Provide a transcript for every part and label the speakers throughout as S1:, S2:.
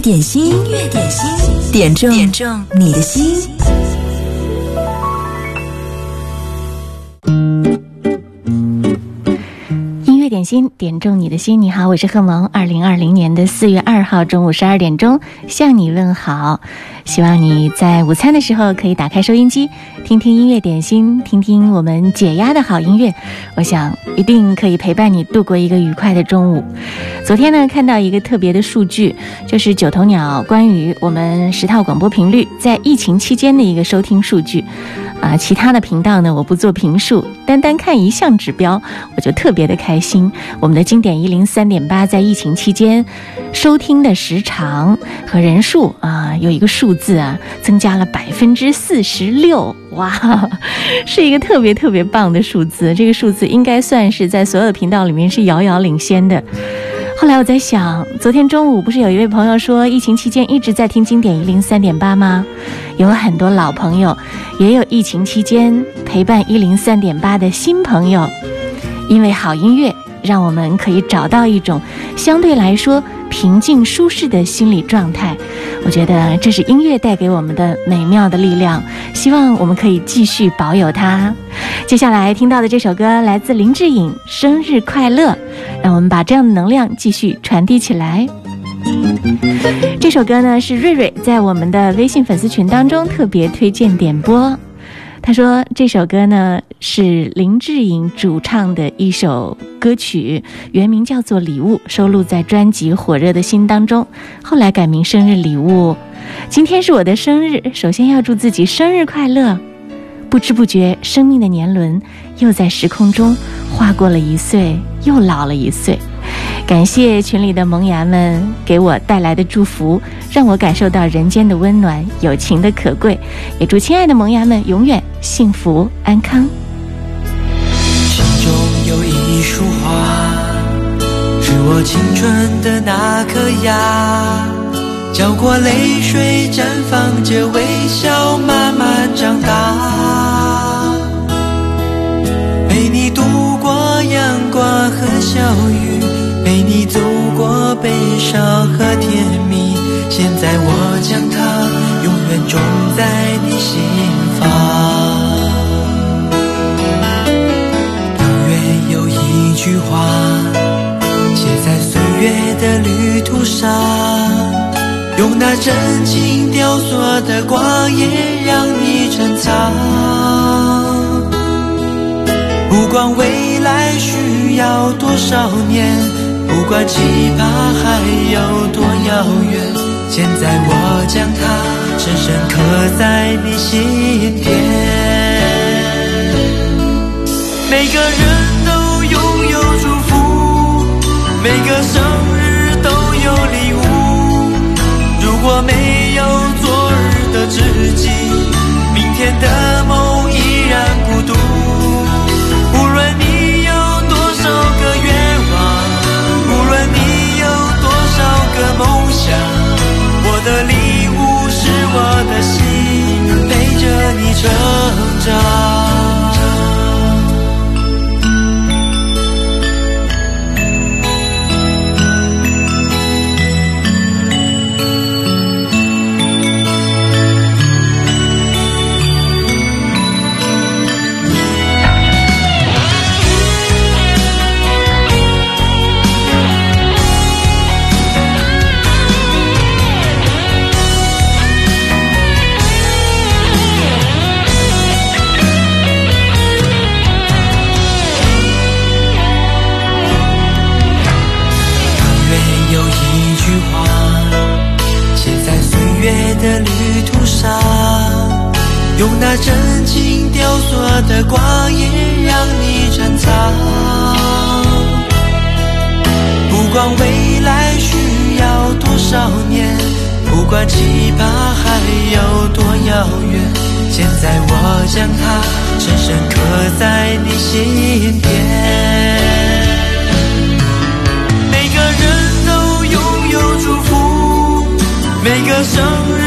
S1: 乐点心，音乐点心，点中点中你的心。
S2: 点心，点中你的心。你好，我是贺萌。二零二零年的四月二号中午十二点钟，向你问好。希望你在午餐的时候可以打开收音机，听听音乐点心，听听我们解压的好音乐。我想一定可以陪伴你度过一个愉快的中午。昨天呢，看到一个特别的数据，就是九头鸟关于我们十套广播频率在疫情期间的一个收听数据。啊，其他的频道呢，我不做评述，单单看一项指标，我就特别的开心。我们的经典一零三点八在疫情期间收听的时长和人数啊，有一个数字啊，增加了百分之四十六，哇，是一个特别特别棒的数字。这个数字应该算是在所有的频道里面是遥遥领先的。后来我在想，昨天中午不是有一位朋友说，疫情期间一直在听经典一零三点八吗？有很多老朋友，也有疫情期间陪伴一零三点八的新朋友，因为好音乐，让我们可以找到一种相对来说平静舒适的心理状态。我觉得这是音乐带给我们的美妙的力量，希望我们可以继续保有它。接下来听到的这首歌来自林志颖，《生日快乐》，让我们把这样的能量继续传递起来。这首歌呢是瑞瑞在我们的微信粉丝群当中特别推荐点播。他说这首歌呢是林志颖主唱的一首歌曲，原名叫做《礼物》，收录在专辑《火热的心》当中，后来改名《生日礼物》。今天是我的生日，首先要祝自己生日快乐。不知不觉，生命的年轮又在时空中划过了一岁，又老了一岁。感谢群里的萌芽们给我带来的祝福，让我感受到人间的温暖、友情的可贵。也祝亲爱的萌芽们永远幸福安康。
S3: 心中有一束花，是我青春的那颗芽，浇过泪水，绽放着微笑，慢慢长大。陪你度过阳光和小雨。你走过悲伤和甜蜜，现在我将它永远种在你心房。永远有一句话，写在岁月的旅途上，用那真情雕琢的光阴让你珍藏。不管未来需要多少年。不管期盼还有多遥远，现在我将它深深刻在你心田。每个人都拥有祝福，每个生日都有礼物。如果没有昨日的知己，明天的梦依然孤独。心，陪着你成长。那真情雕塑的光阴让你珍藏，不管未来需要多少年，不管期盼还有多遥远，现在我将它深深刻在你心田。每个人都拥有祝福，每个生日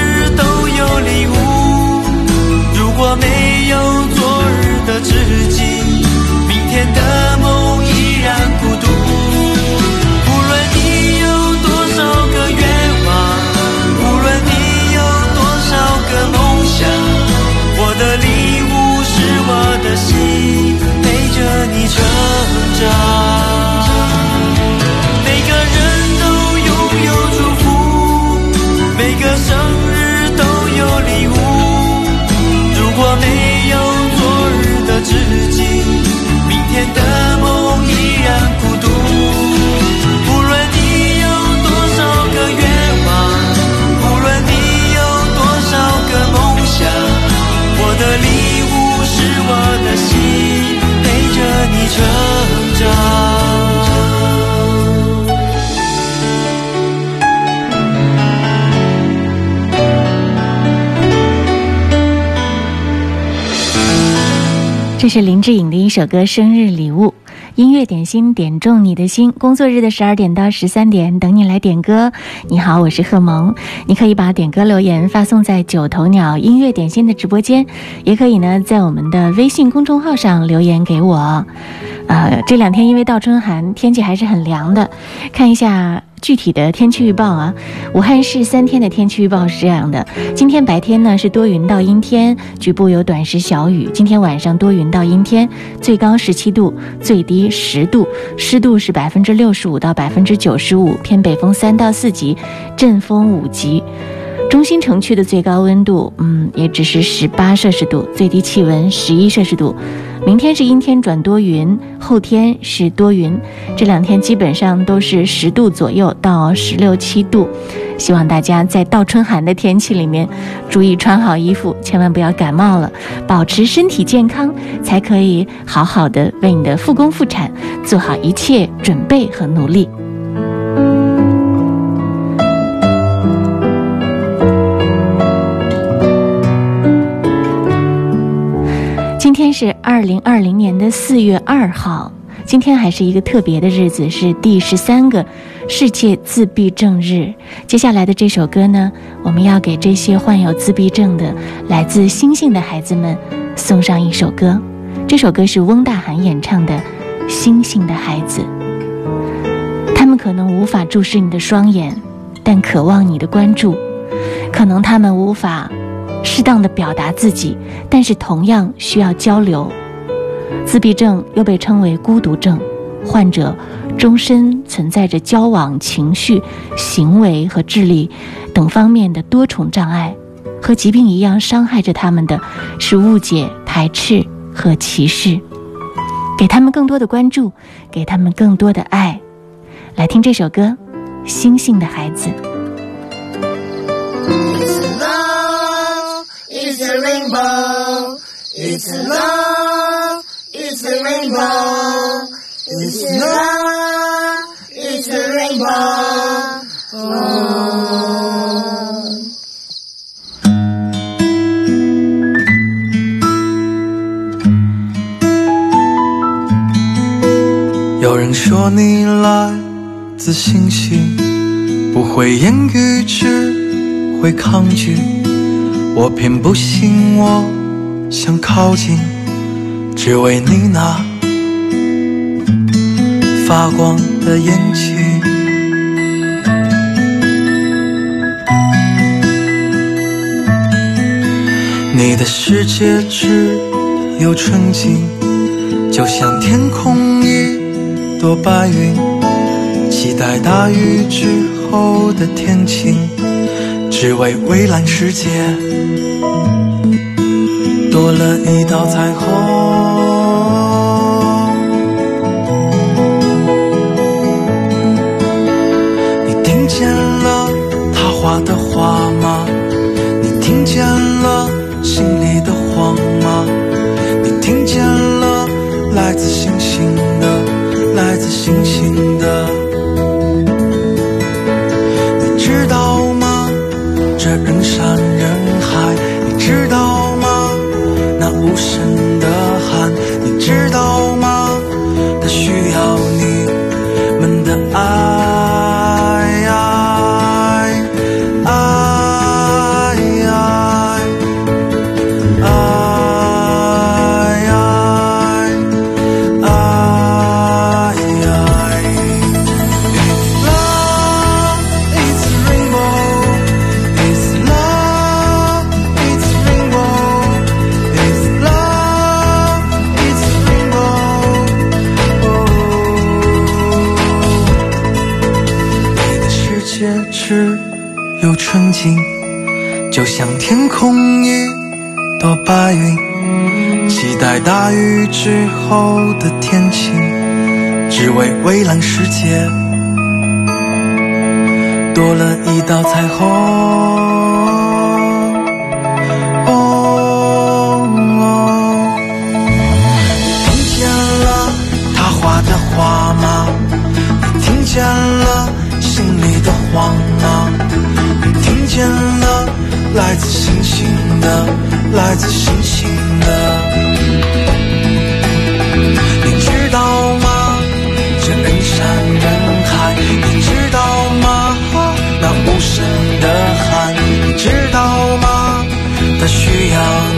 S3: 知己，成长。
S2: 这是林志颖的一首歌生日礼物。音乐点心点中你的心。工作日的十二点到十三点，等你来点歌。你好，我是贺萌，你可以把点歌留言发送在九头鸟音乐点心的直播间，也可以呢在我们的微信公众号上留言给我。呃，这两天因为倒春寒，天气还是很凉的，看一下。具体的天气预报啊，武汉市三天的天气预报是这样的：今天白天呢是多云到阴天，局部有短时小雨；今天晚上多云到阴天，最高十七度，最低十度，湿度是百分之六十五到百分之九十五，偏北风三到四级，阵风五级。中心城区的最高温度，嗯，也只是十八摄氏度，最低气温十一摄氏度。明天是阴天转多云，后天是多云，这两天基本上都是十度左右到十六七度。希望大家在倒春寒的天气里面，注意穿好衣服，千万不要感冒了，保持身体健康，才可以好好的为你的复工复产做好一切准备和努力。是二零二零年的四月二号，今天还是一个特别的日子，是第十三个世界自闭症日。接下来的这首歌呢，我们要给这些患有自闭症的来自星星的孩子们送上一首歌。这首歌是翁大涵演唱的《星星的孩子》。他们可能无法注视你的双眼，但渴望你的关注；可能他们无法。适当的表达自己，但是同样需要交流。自闭症又被称为孤独症，患者终身存在着交往、情绪、行为和智力等方面的多重障碍。和疾病一样，伤害着他们的是误解、排斥和歧视。给他们更多的关注，给他们更多的爱。来听这首歌，《星星的孩子》。
S4: It's a rainbow. It's love. It's a rainbow. It's love. It's a rainbow. Oh.
S5: 有人说你来自星星，不会言语，只会抗拒。我偏不信，我想靠近，只为你那发光的眼睛。你的世界只有纯净，就像天空一朵白云，期待大雨之后的天晴。只为蔚蓝世界多了一道彩虹。你听见了他画的画吗白云，期待大雨之后的天晴，只为蔚蓝世界多了一道彩虹。哦，你听见了他画的画吗？你听见了心里的慌吗？你听见了来自星星的，来自星星的。
S6: 你知道吗？这人山
S5: 人海，你知道吗？那无声的喊，你知道吗？它需要。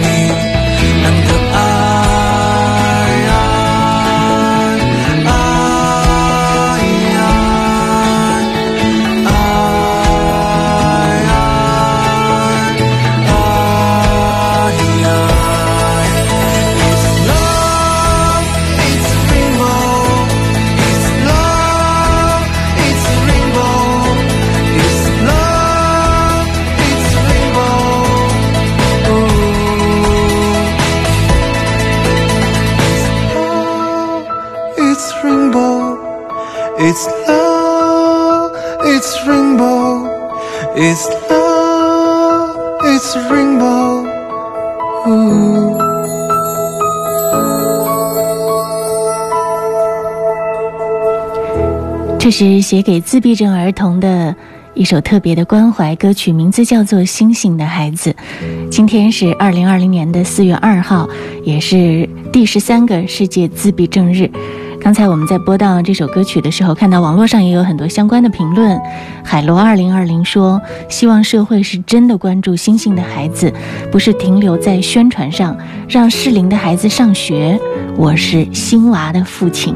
S2: 这是写给自闭症儿童的一首特别的关怀歌曲，名字叫做《星星的孩子》。今天是二零二零年的四月二号，也是第十三个世界自闭症日。刚才我们在播到这首歌曲的时候，看到网络上也有很多相关的评论。海螺二零二零说：“希望社会是真的关注星星的孩子，不是停留在宣传上，让适龄的孩子上学。”我是星娃的父亲。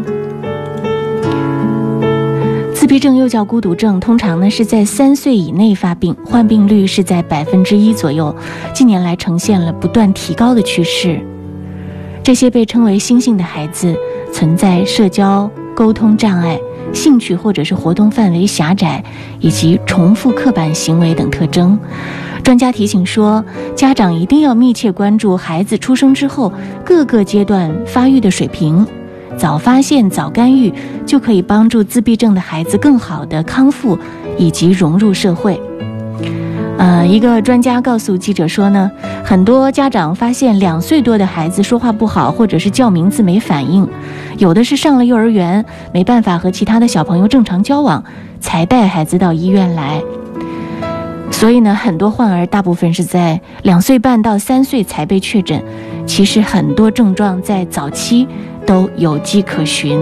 S2: 自闭症又叫孤独症，通常呢是在三岁以内发病，患病率是在百分之一左右。近年来呈现了不断提高的趋势。这些被称为“星星”的孩子，存在社交沟通障碍、兴趣或者是活动范围狭窄，以及重复刻板行为等特征。专家提醒说，家长一定要密切关注孩子出生之后各个阶段发育的水平。早发现、早干预，就可以帮助自闭症的孩子更好的康复以及融入社会。呃，一个专家告诉记者说呢，很多家长发现两岁多的孩子说话不好，或者是叫名字没反应，有的是上了幼儿园没办法和其他的小朋友正常交往，才带孩子到医院来。所以呢，很多患儿大部分是在两岁半到三岁才被确诊，其实很多症状在早期。都有迹可循，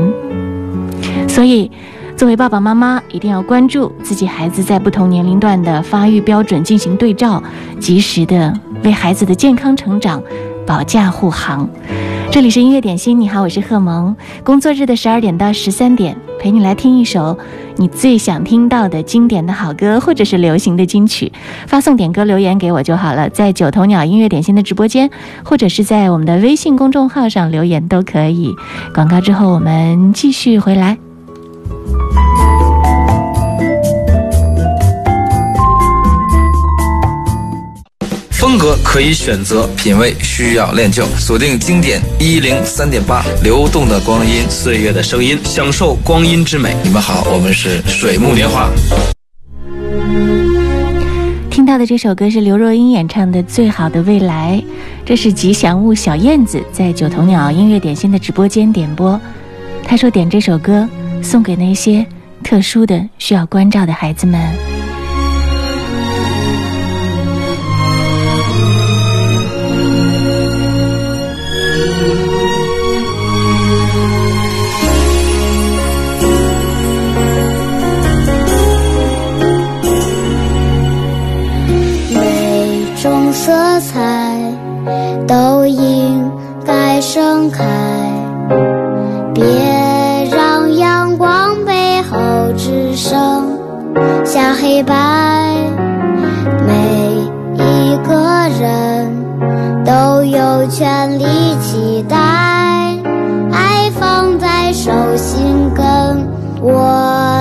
S2: 所以作为爸爸妈妈，一定要关注自己孩子在不同年龄段的发育标准进行对照，及时的为孩子的健康成长保驾护航。这里是音乐点心，你好，我是贺萌。工作日的十二点到十三点，陪你来听一首你最想听到的经典的好歌，或者是流行的金曲。发送点歌留言给我就好了，在九头鸟音乐点心的直播间，或者是在我们的微信公众号上留言都可以。广告之后，我们继续回来。
S7: 风格可以选择，品味需要练就。锁定经典一零三点八，流动的光阴，
S8: 岁月的声音，享受光阴之美。
S7: 你们好，我们是水木年华。
S2: 听到的这首歌是刘若英演唱的《最好的未来》，这是吉祥物小燕子在九头鸟音乐点心的直播间点播。他说点这首歌送给那些特殊的需要关照的孩子们。
S4: 色彩都应该盛开，别让阳光背后只剩下黑白。每一个人都有权利期待，爱放在手心跟我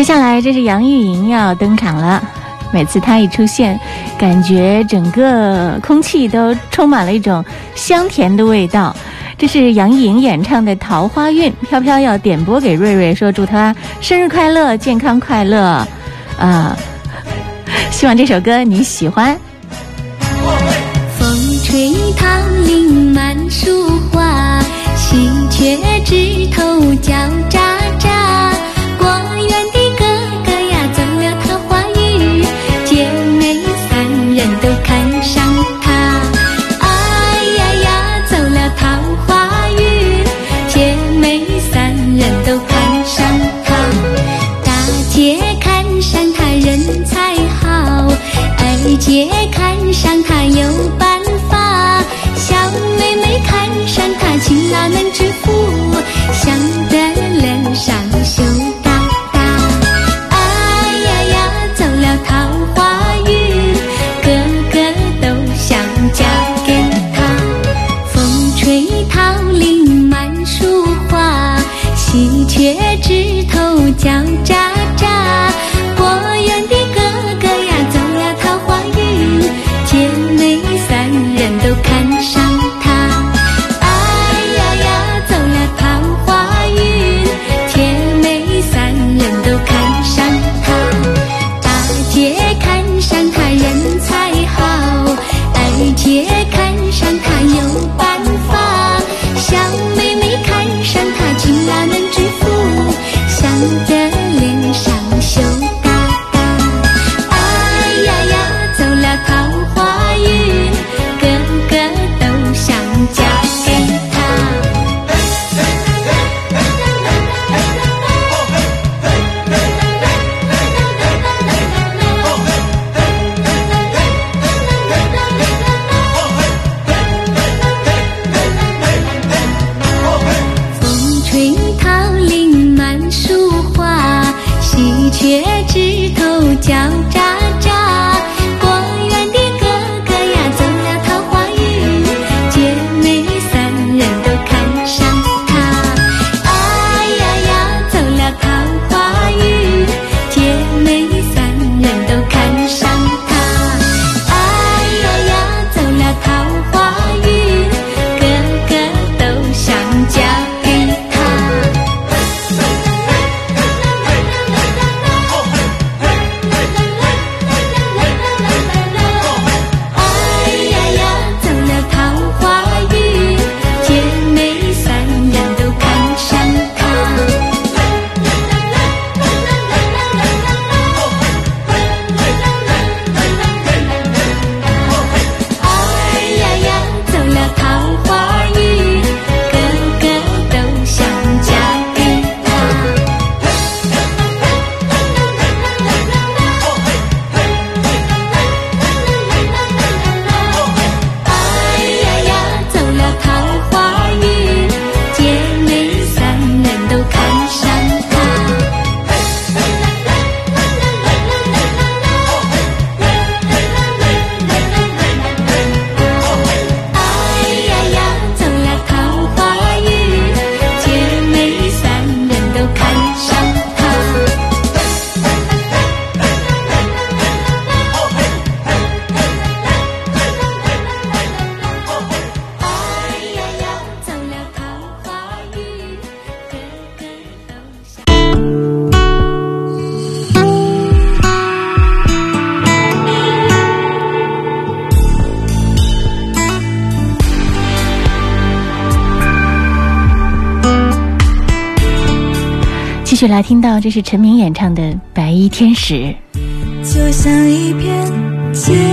S2: 接下来，这是杨钰莹要登场了。每次她一出现，感觉整个空气都充满了一种香甜的味道。这是杨钰莹演唱的《桃花运》，飘飘要点播给瑞瑞，说祝他生日快乐，健康快乐啊！希望这首歌你喜欢。
S9: 风吹桃林满树花，喜鹊枝头叫。
S2: 这是陈明演唱的《白衣天使》，
S10: 就像一片天。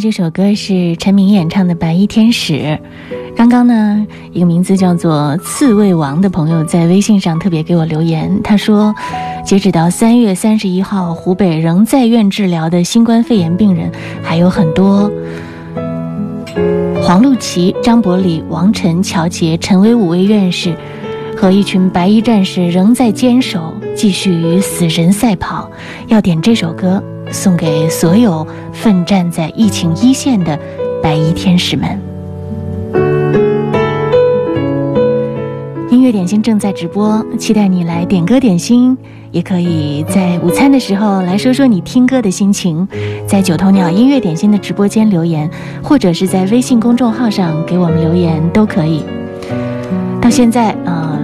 S2: 这首歌是陈明演唱的《白衣天使》。刚刚呢，一个名字叫做“刺猬王”的朋友在微信上特别给我留言，他说，截止到三月三十一号，湖北仍在院治疗的新冠肺炎病人还有很多。黄璐琪、张伯礼、王晨、乔杰、陈威五位院士和一群白衣战士仍在坚守，继续与死神赛跑。要点这首歌送给所有奋战在疫情一线的白衣天使们。音乐点心正在直播，期待你来点歌点心，也可以在午餐的时候来说说你听歌的心情，在九头鸟音乐点心的直播间留言，或者是在微信公众号上给我们留言都可以。到现在，呃，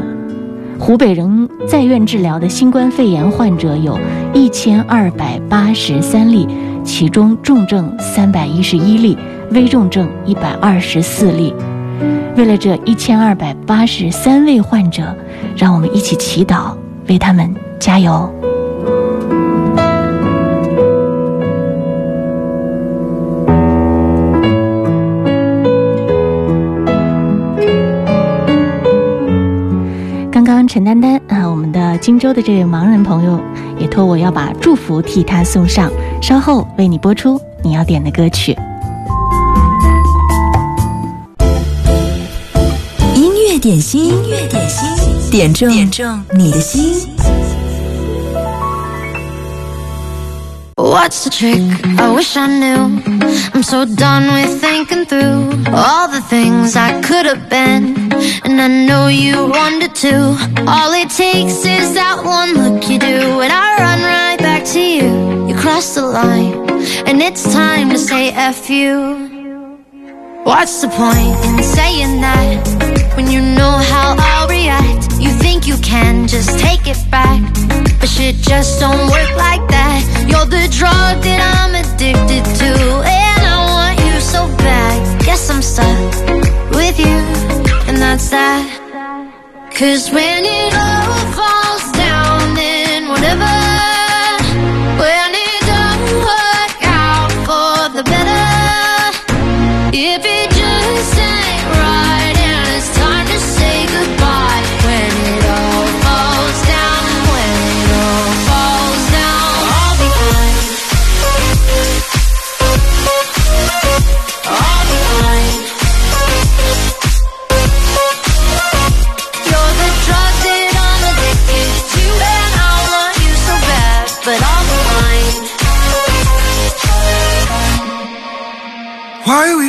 S2: 湖北仍在院治疗的新冠肺炎患者有一千二百八十三例，其中重症三百一十一例，危重症一百二十四例。为了这一千二百八十三位患者，让我们一起祈祷，为他们加油。陈丹丹啊，我们的荆州的这位盲人朋友也托我要把祝福替他送上，稍后为你播出你要点的歌曲。
S1: 音乐点心，音乐点心，点中点中你的心。
S11: What's the trick? I wish I knew. I'm so done with thinking through all the things I could have been. And I know you wanted All it takes is that one look you do, and I run right back to you. You cross the line, and it's time to say F you. What's the point in saying that when you know how I'll react? You think you can just take it back, but shit just don't work like that. You're the drug that I'm addicted to, and I want you so bad. Guess I'm stuck with you, and that's that. Cause when it all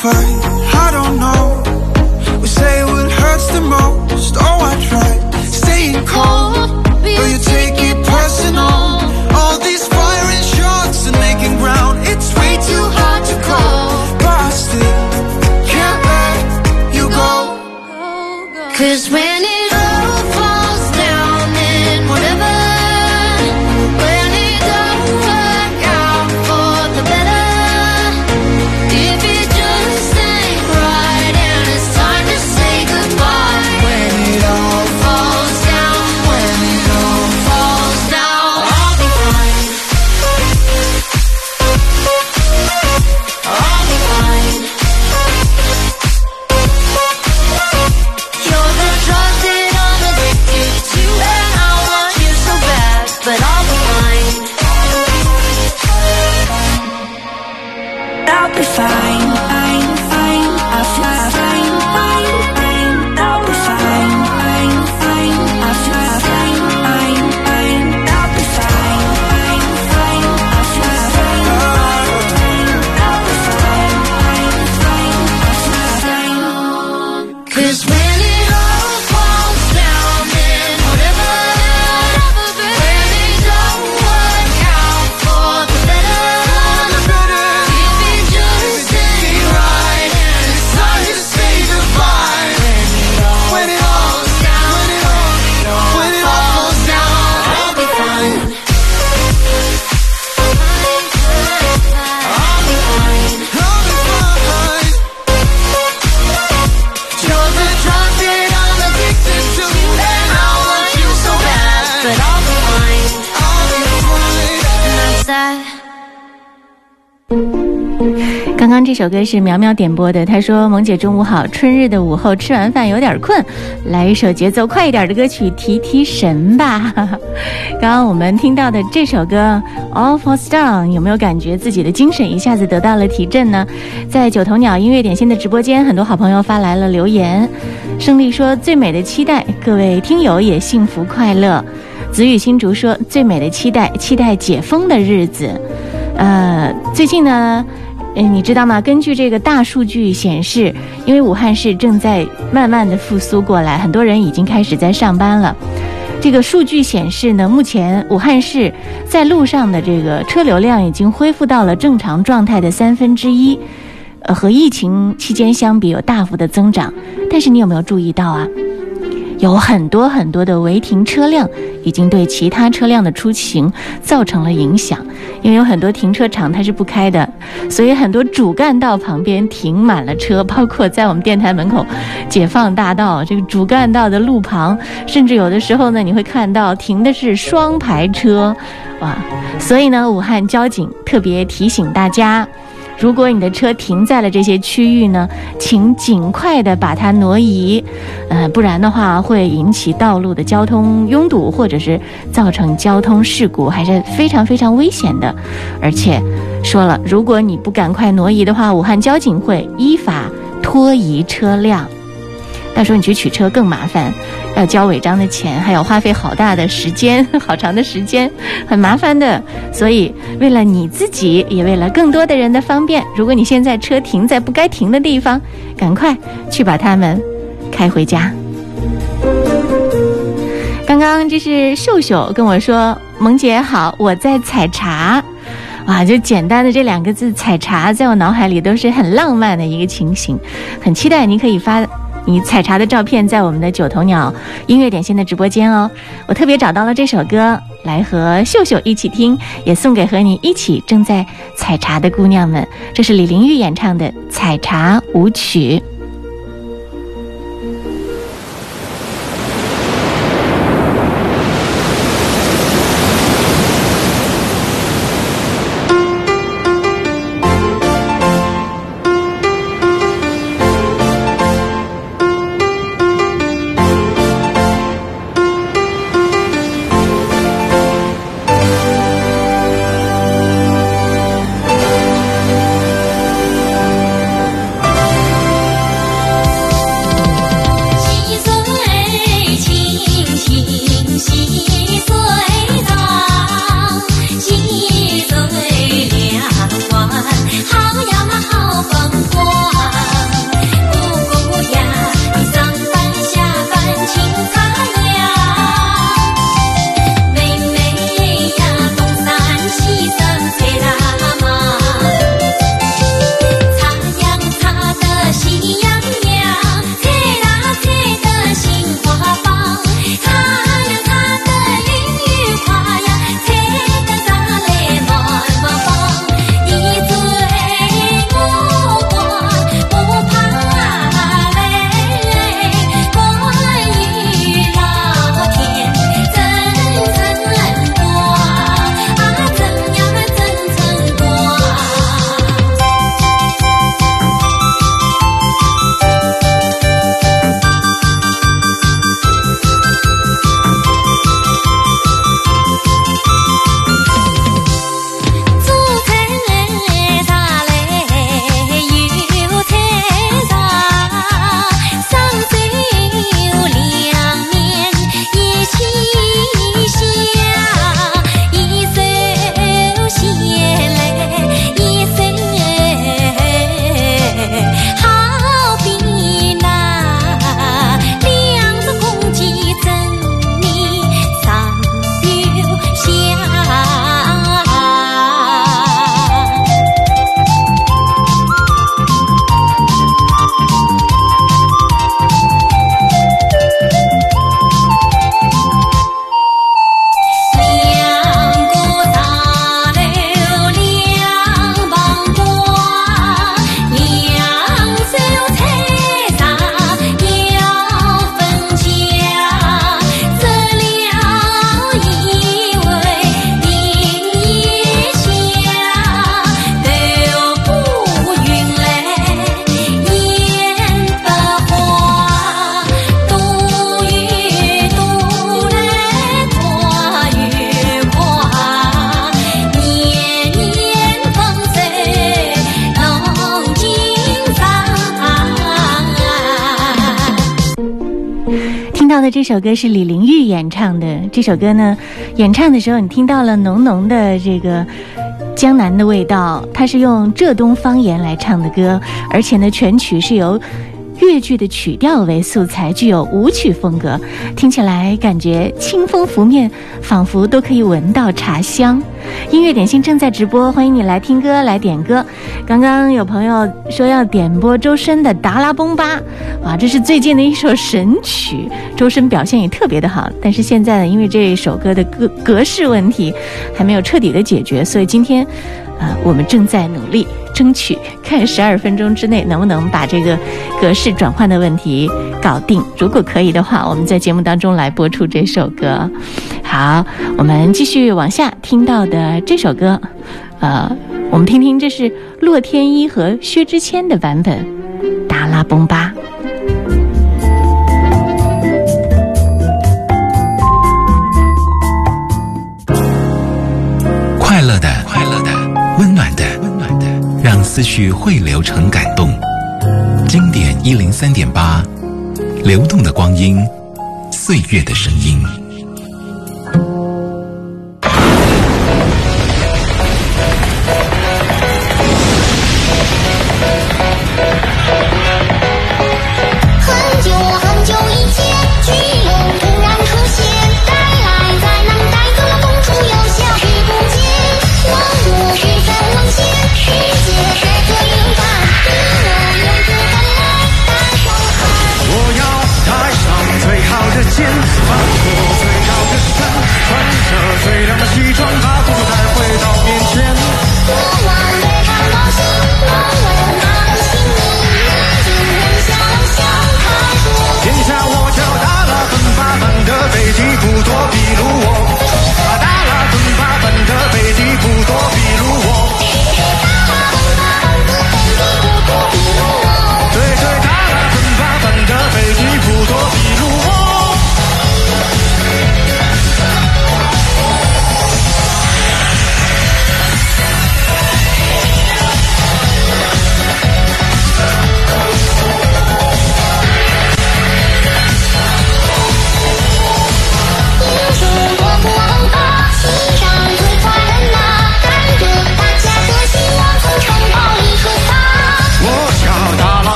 S6: fight?
S2: 首歌是苗苗点播的，她说：“萌姐中午好，春日的午后吃完饭有点困，来一首节奏快一点的歌曲提提神吧。”刚刚我们听到的这首歌《All Falls Down》，有没有感觉自己的精神一下子得到了提振呢？在九头鸟音乐点心的直播间，很多好朋友发来了留言。胜利说：“最美的期待，各位听友也幸福快乐。”子雨新竹说：“最美的期待，期待解封的日子。”呃，最近呢，嗯，你知道吗？根据这个大数据显示，因为武汉市正在慢慢的复苏过来，很多人已经开始在上班了。这个数据显示呢，目前武汉市在路上的这个车流量已经恢复到了正常状态的三分之一，呃，和疫情期间相比有大幅的增长。但是你有没有注意到啊？有很多很多的违停车辆已经对其他车辆的出行造成了影响，因为有很多停车场它是不开的，所以很多主干道旁边停满了车，包括在我们电台门口解放大道这个主干道的路旁，甚至有的时候呢，你会看到停的是双排车，哇！所以呢，武汉交警特别提醒大家。如果你的车停在了这些区域呢，请尽快的把它挪移，呃，不然的话会引起道路的交通拥堵，或者是造成交通事故，还是非常非常危险的。而且说了，如果你不赶快挪移的话，武汉交警会依法拖移车辆。到时候你去取车更麻烦，要交违章的钱，还要花费好大的时间，好长的时间，很麻烦的。所以为了你自己，也为了更多的人的方便，如果你现在车停在不该停的地方，赶快去把它们开回家。刚刚这是秀秀跟我说：“萌姐好，我在采茶。”哇，就简单的这两个字“采茶”，在我脑海里都是很浪漫的一个情形，很期待你可以发。你采茶的照片在我们的九头鸟音乐点心的直播间哦，我特别找到了这首歌来和秀秀一起听，也送给和你一起正在采茶的姑娘们。这是李玲玉演唱的《采茶舞曲》。首歌是李玲玉演唱的。这首歌呢，演唱的时候你听到了浓浓的这个江南的味道。它是用浙东方言来唱的歌，而且呢，全曲是由。越剧的曲调为素材，具有舞曲风格，听起来感觉清风拂面，仿佛都可以闻到茶香。音乐点心正在直播，欢迎你来听歌来点歌。刚刚有朋友说要点播周深的《达拉崩吧》，哇，这是最近的一首神曲，周深表现也特别的好。但是现在呢，因为这首歌的格格式问题还没有彻底的解决，所以今天。啊，我们正在努力争取，看十二分钟之内能不能把这个格式转换的问题搞定。如果可以的话，我们在节目当中来播出这首歌。好，我们继续往下听到的这首歌，呃，我们听听，这是洛天依和薛之谦的版本，《达拉崩吧》。
S12: 暖的，温暖的，让思绪汇流成感动。经典一零三点八，流动的光阴，岁月的声音。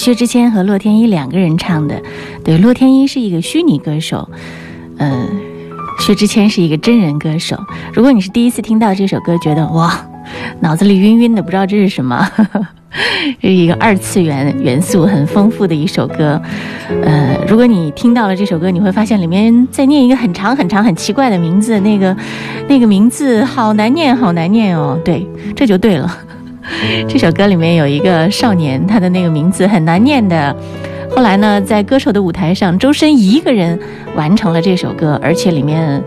S2: 薛之谦和洛天依两个人唱的，对，洛天依是一个虚拟歌手，呃，薛之谦是一个真人歌手。如果你是第一次听到这首歌，觉得哇，脑子里晕晕的，不知道这是什么，这 是一个二次元元素很丰富的一首歌。呃，如果你听到了这首歌，你会发现里面在念一个很长很长很奇怪的名字，那个那个名字好难念，好难念哦。对，这就对了。这首歌里面有一个少年，他的那个名字很难念的。后来呢，在歌手的舞台上，周深一个人完成了这首歌，而且里面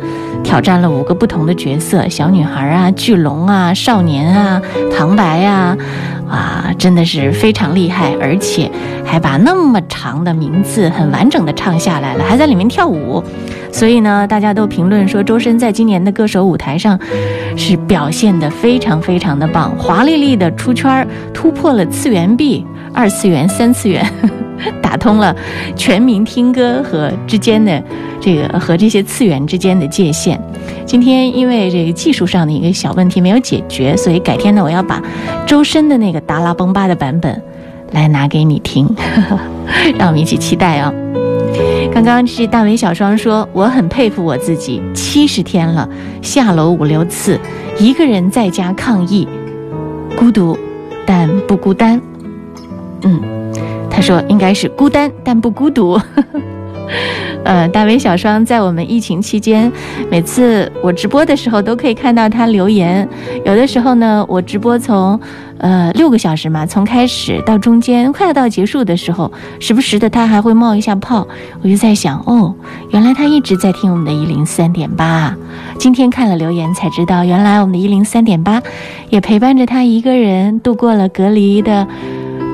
S2: 挑战了五个不同的角色：小女孩啊、巨龙啊、少年啊、旁白啊，啊，真的是非常厉害，而且还把那么长的名字很完整的唱下来了，还在里面跳舞。所以呢，大家都评论说，周深在今年的歌手舞台上是表现得非常非常的棒，华丽丽的出圈儿，突破了次元壁、二次元、三次元。打通了全民听歌和之间的这个和这些次元之间的界限。今天因为这个技术上的一个小问题没有解决，所以改天呢，我要把周深的那个达拉崩巴的版本来拿给你听，让我们一起期待哦。刚刚是大伟小双说，我很佩服我自己，七十天了，下楼五六次，一个人在家抗疫，孤独但不孤单。嗯。他说：“应该是孤单，但不孤独。”呃，大伟小双在我们疫情期间，每次我直播的时候都可以看到他留言。有的时候呢，我直播从呃六个小时嘛，从开始到中间，快要到结束的时候，时不时的他还会冒一下泡。我就在想，哦，原来他一直在听我们的一零三点八。今天看了留言才知道，原来我们的一零三点八也陪伴着他一个人度过了隔离的。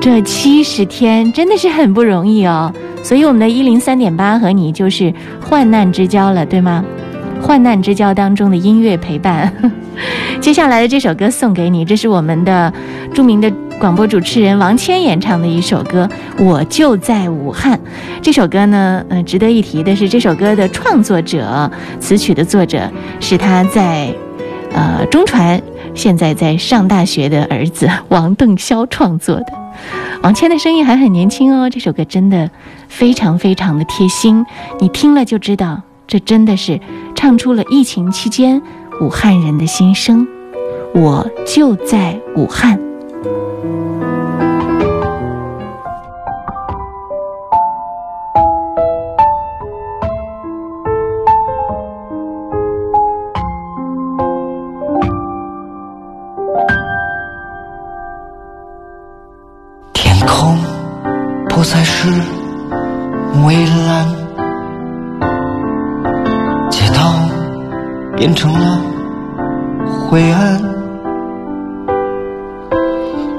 S2: 这七十天真的是很不容易哦，所以我们的一零三点八和你就是患难之交了，对吗？患难之交当中的音乐陪伴。接下来的这首歌送给你，这是我们的著名的广播主持人王谦演唱的一首歌《我就在武汉》。这首歌呢，嗯，值得一提的是，这首歌的创作者、词曲的作者是他在呃中传，现在在上大学的儿子 王邓潇创作的。王谦的声音还很年轻哦，这首歌真的非常非常的贴心，你听了就知道，这真的是唱出了疫情期间武汉人的心声。我就在武汉。
S13: 不再是蔚蓝，街道变成了灰暗，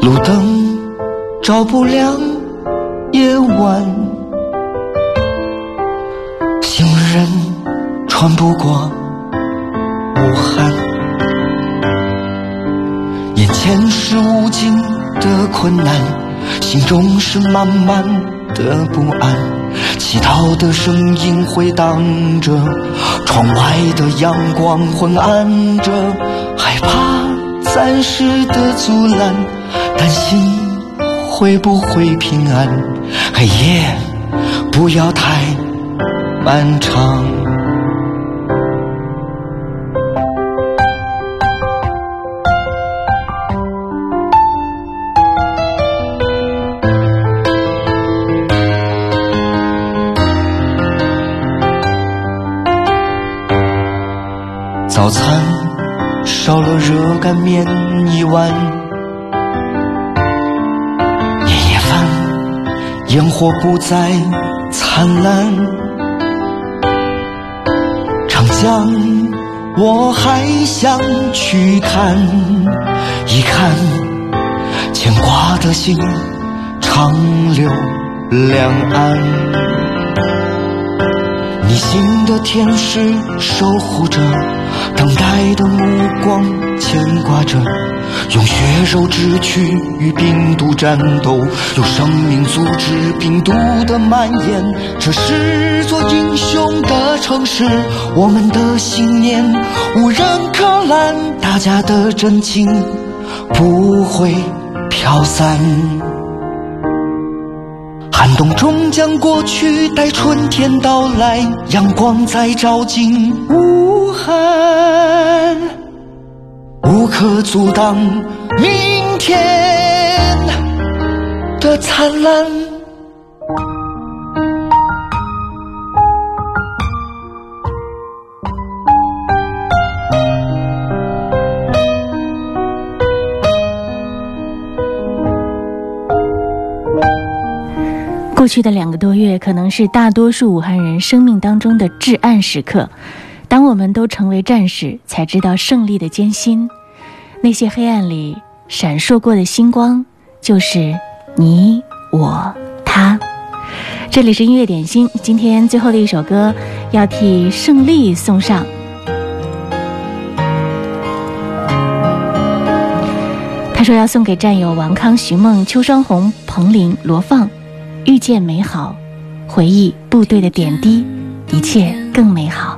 S13: 路灯照不亮夜晚，行人穿不过武汉，眼前是无尽的困难，心中是满满的不安。乞讨的声音回荡着，窗外的阳光昏暗着，害怕暂时的阻拦，担心会不会平安，黑夜不要太漫长。餐烧了热干面一碗，年夜饭烟火不再灿烂，长江我还想去看一看，牵挂的心长留两岸，你心的天使守护着。等待的目光牵挂着，用血肉之躯与病毒战斗，用生命阻止病毒的蔓延。这是座英雄的城市，我们的信念无人可拦，大家的真情不会飘散。寒冬终将过去，待春天到来，阳光再照进武汉，无可阻挡明天。的灿烂。
S2: 过去的两个多月，可能是大多数武汉人生命当中的至暗时刻。当我们都成为战士，才知道胜利的艰辛。那些黑暗里闪烁过的星光，就是你、我、他。这里是音乐点心，今天最后的一首歌要替胜利送上。他说要送给战友王康、徐梦、邱双红、彭玲、罗放。遇见美好，回忆部队的点滴，一切更美好。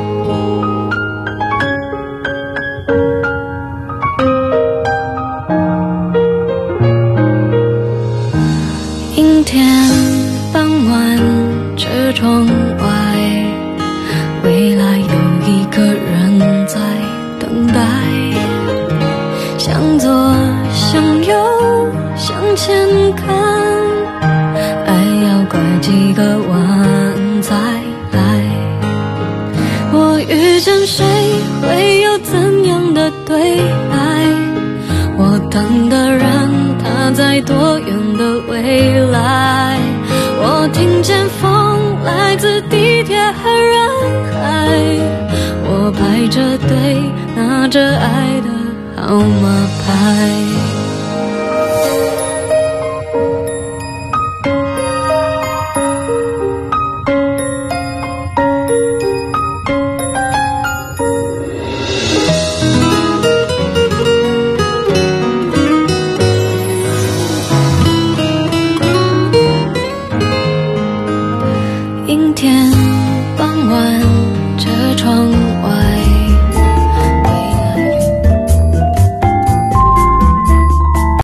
S10: Oh my pie.